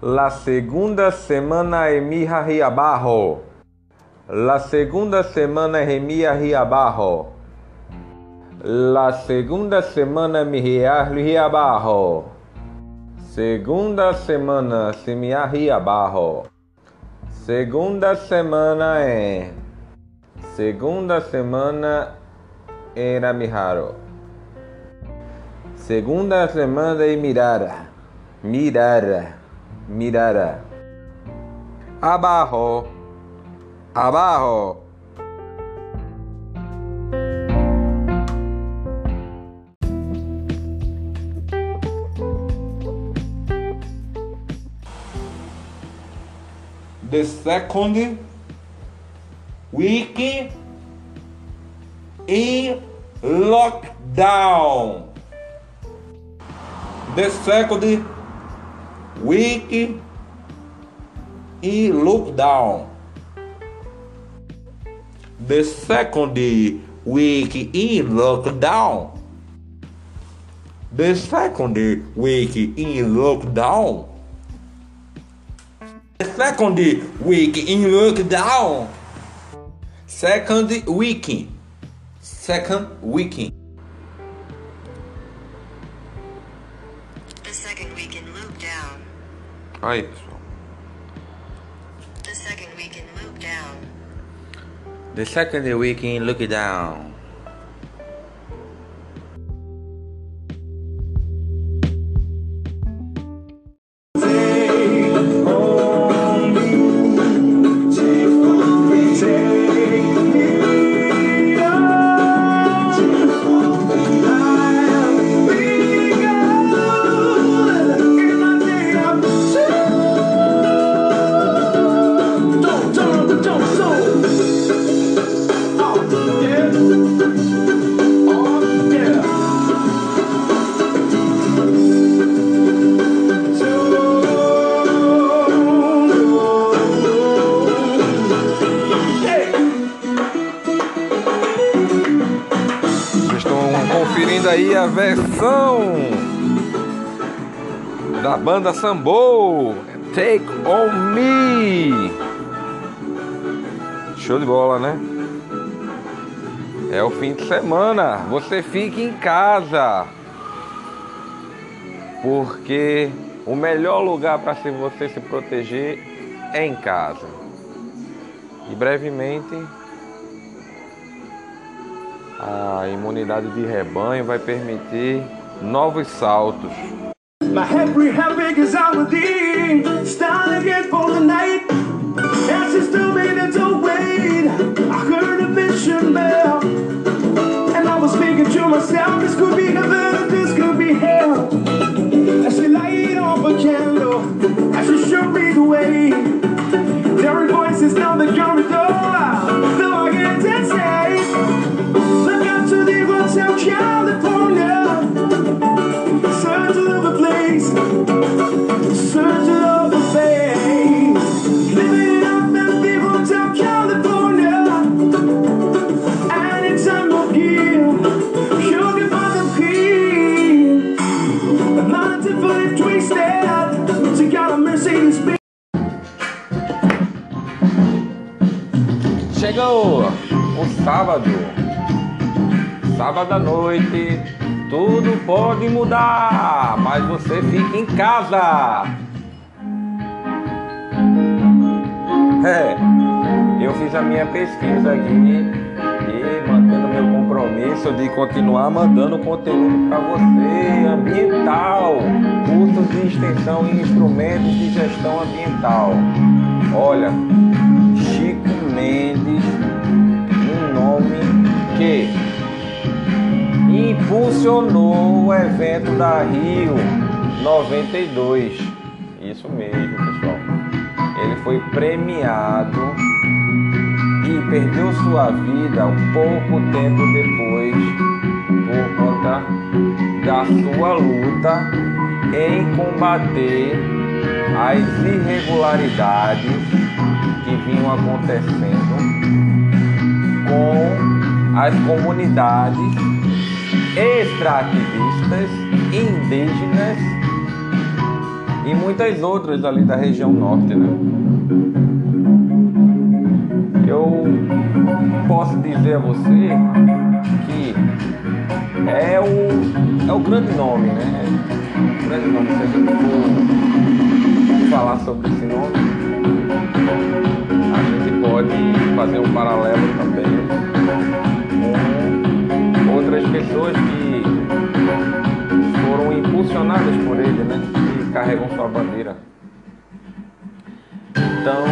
La segunda semana mi ahí abajo. La segunda semana mi ahí abajo. La segunda semana en mi ahí abajo. Segunda semana se me ahí abajo. Segunda semana en. Segunda semana era Mijaro. Segunda semana de mirar. Mirar. Mirar. Abajo. Abajo. The second week in lockdown. The second week in lockdown. The second week in lockdown. The second week in lockdown. The second week in lockdown. Second. Second week. The second week in. Aí, pessoal. The second week in lockdown. The second week in lockdown. Vocês aí a versão da banda Sambo Take On Me. Show de bola, né? É o fim de semana. Você fica em casa. Porque o melhor lugar para você se proteger é em casa. E brevemente a imunidade de rebanho vai permitir novos saltos. Chegou o sábado. Sábado à noite, tudo pode mudar, mas você fica em casa. É, eu fiz a minha pesquisa aqui e mantendo meu compromisso de continuar mandando conteúdo para você, ambiental, cursos de extensão e instrumentos de gestão ambiental. Olha, que impulsionou o evento da Rio 92. Isso mesmo, pessoal. Ele foi premiado e perdeu sua vida pouco tempo depois por conta da sua luta em combater as irregularidades que vinham acontecendo com as comunidades extrativistas, indígenas e muitas outras ali da região norte, né? Eu posso dizer a você que é o, é o grande nome, né? O grande nome, se a gente for falar sobre esse nome, a gente pode fazer um paralelo também carregam sua bandeira. Então,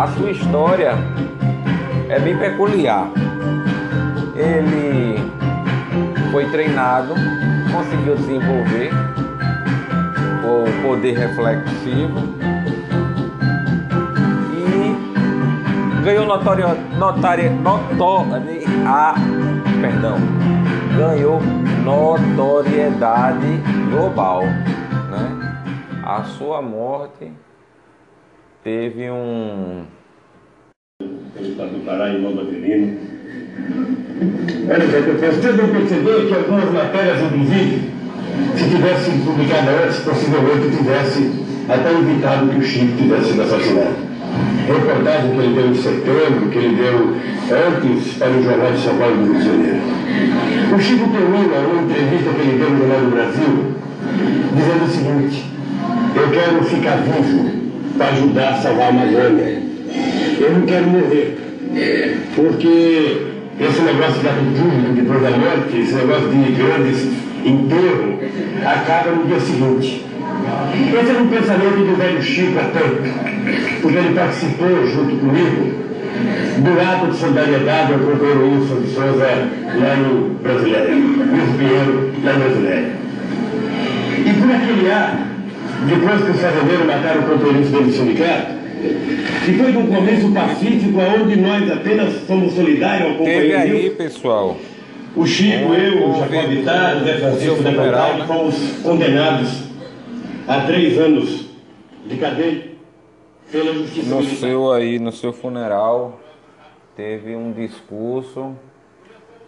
a sua história é bem peculiar. Ele foi treinado, conseguiu desenvolver o poder reflexivo e ganhou notória, notária, notória, a, perdão, ganhou notoriedade global? A sua morte teve um estado do Pará Avenida. Olha, gente, vocês devem perceber que algumas matérias, inclusive, se tivessem publicado antes, possivelmente tivesse até evitado que o Chico tivesse sido assassinado. Reportagem que ele deu em setembro, que ele deu antes para o Jornal de São Paulo do Rio de Janeiro. O Chico termina uma entrevista que ele deu no Jornal do Brasil, dizendo o seguinte, eu quero ficar vivo para ajudar a salvar a Amazônia. Eu não quero morrer. Porque esse negócio da depois da morte, esse negócio de grandes enterros, acaba no dia seguinte. Esse é um pensamento do velho Chico tanto, porque ele participou junto comigo do ato de solidariedade ao companheiro Wilson de Souza lá no Brasileiro, Wilson Pinheiro lá no Brasileiro. E por aquele ato, depois que os fazendeiros mataram o companheiro dele do sindicato, e foi de um começo pacífico, onde nós apenas fomos solidários ao Teve aí, companheiro. pessoal, O Chico, eu, o Jacó Vittar, o Zé Francisco funeral, né? fomos condenados a três anos de cadeia pela justiça no militar. seu aí, no seu funeral, teve um discurso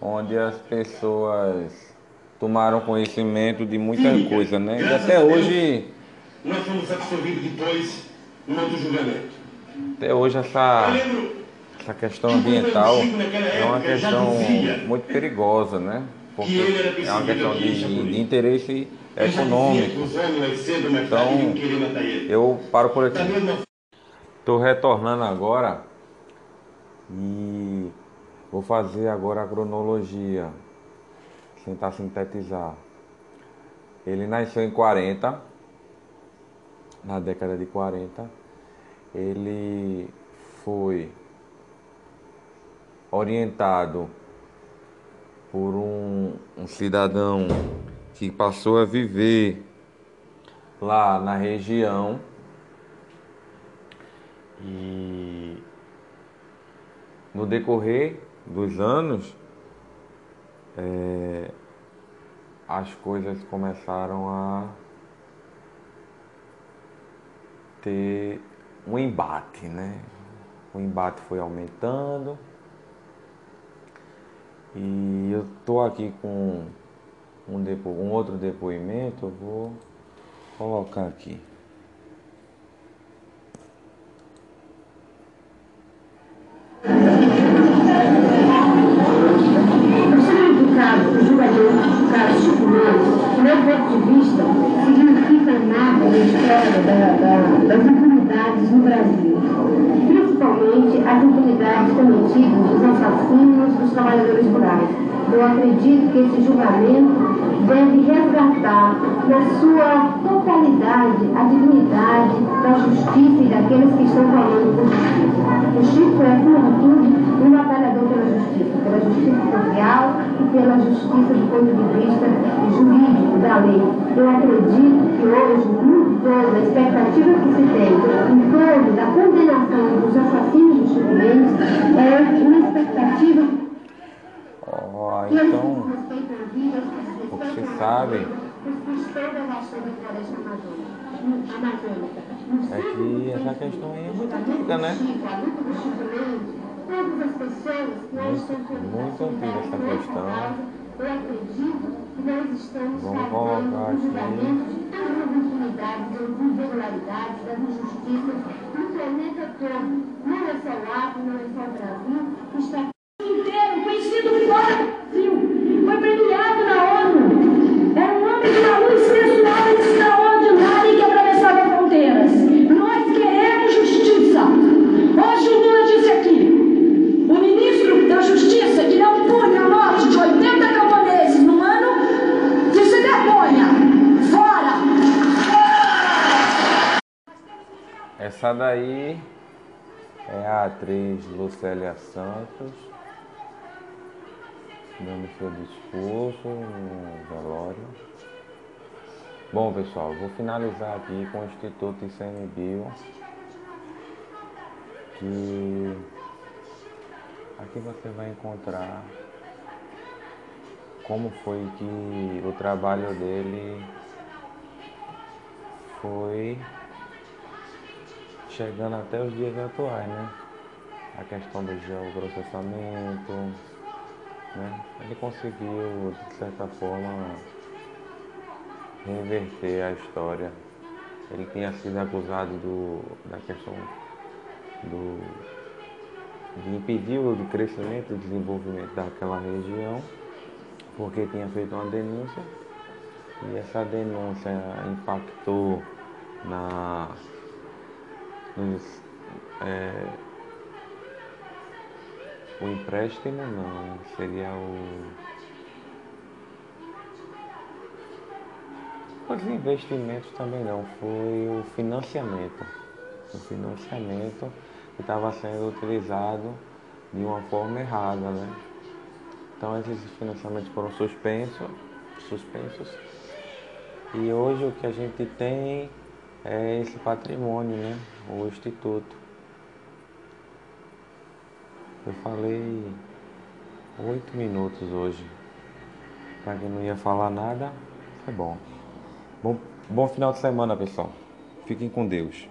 onde as pessoas tomaram conhecimento de muita Sim, coisa, né? E até hoje, Nós fomos absolvidos depois no outro julgamento. até hoje essa, essa questão ambiental é uma questão muito perigosa, né? Porque é uma questão de, de interesse econômico. Então. Eu paro por aqui. Estou retornando agora e vou fazer agora a cronologia, tentar sintetizar. Ele nasceu em 40, na década de 40. Ele foi orientado por um, um cidadão que passou a viver lá na região e no decorrer dos anos, eh, as coisas começaram a ter um embate, né? O embate foi aumentando e eu tô aqui com um, depo um outro depoimento, eu vou colocar aqui. Dos trabalhadores rurais. Eu acredito que esse julgamento deve resgatar na sua totalidade a dignidade da justiça e daqueles que estão falando por justiça. O Chico é, acima de tudo, um batalhador pela justiça, pela justiça social e pela justiça do ponto de vista jurídico da lei. Eu acredito que hoje, muito toda a expectativa que se tem em torno da condenação dos assassinos do Chico Mendes é uma expectativa Ó, que eles então, respeitam a vida, o que respeitam se a sabe os todas as ações da floresta amazônica. Amazônica. é que essa questão aí é muito antiga, né? Estão muito antiga essa questão. Eu acredito que nós estamos Vamos colocar aqui. planeta todo. Não é só o Acre, não é só o Brasil, que está Essa daí é a atriz Lucélia Santos, dando seu discurso no velório. Bom, pessoal, vou finalizar aqui com o Instituto ICMBio, que aqui você vai encontrar como foi que o trabalho dele foi chegando até os dias atuais, né? A questão do geoprocessamento, né? Ele conseguiu, de certa forma, reverter a história. Ele tinha sido acusado do, da questão do, de impedir o crescimento e desenvolvimento daquela região, porque tinha feito uma denúncia e essa denúncia impactou na nos, é, o empréstimo não, seria o os investimentos também não, foi o financiamento. O financiamento que estava sendo utilizado de uma forma errada, né? Então esses financiamentos foram suspensos, suspensos. E hoje o que a gente tem é esse patrimônio, né? O Instituto. Eu falei oito minutos hoje. Para quem não ia falar nada, foi bom. bom. Bom final de semana, pessoal. Fiquem com Deus.